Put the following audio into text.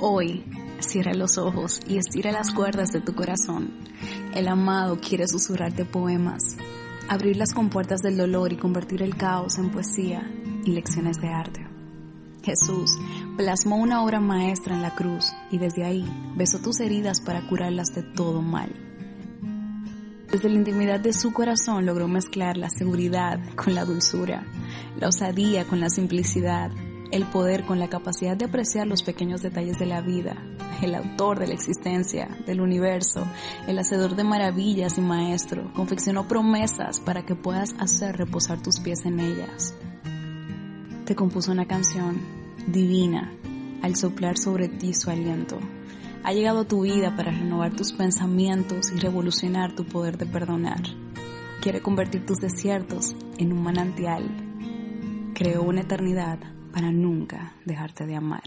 Hoy, cierra los ojos y estira las cuerdas de tu corazón. El amado quiere susurrarte poemas, abrir las compuertas del dolor y convertir el caos en poesía y lecciones de arte. Jesús plasmó una obra maestra en la cruz y desde ahí besó tus heridas para curarlas de todo mal. Desde la intimidad de su corazón logró mezclar la seguridad con la dulzura, la osadía con la simplicidad, el poder con la capacidad de apreciar los pequeños detalles de la vida, el autor de la existencia, del universo, el hacedor de maravillas y maestro, confeccionó promesas para que puedas hacer reposar tus pies en ellas. Te compuso una canción divina al soplar sobre ti su aliento. Ha llegado tu vida para renovar tus pensamientos y revolucionar tu poder de perdonar. Quiere convertir tus desiertos en un manantial. Creó una eternidad para nunca dejarte de amar.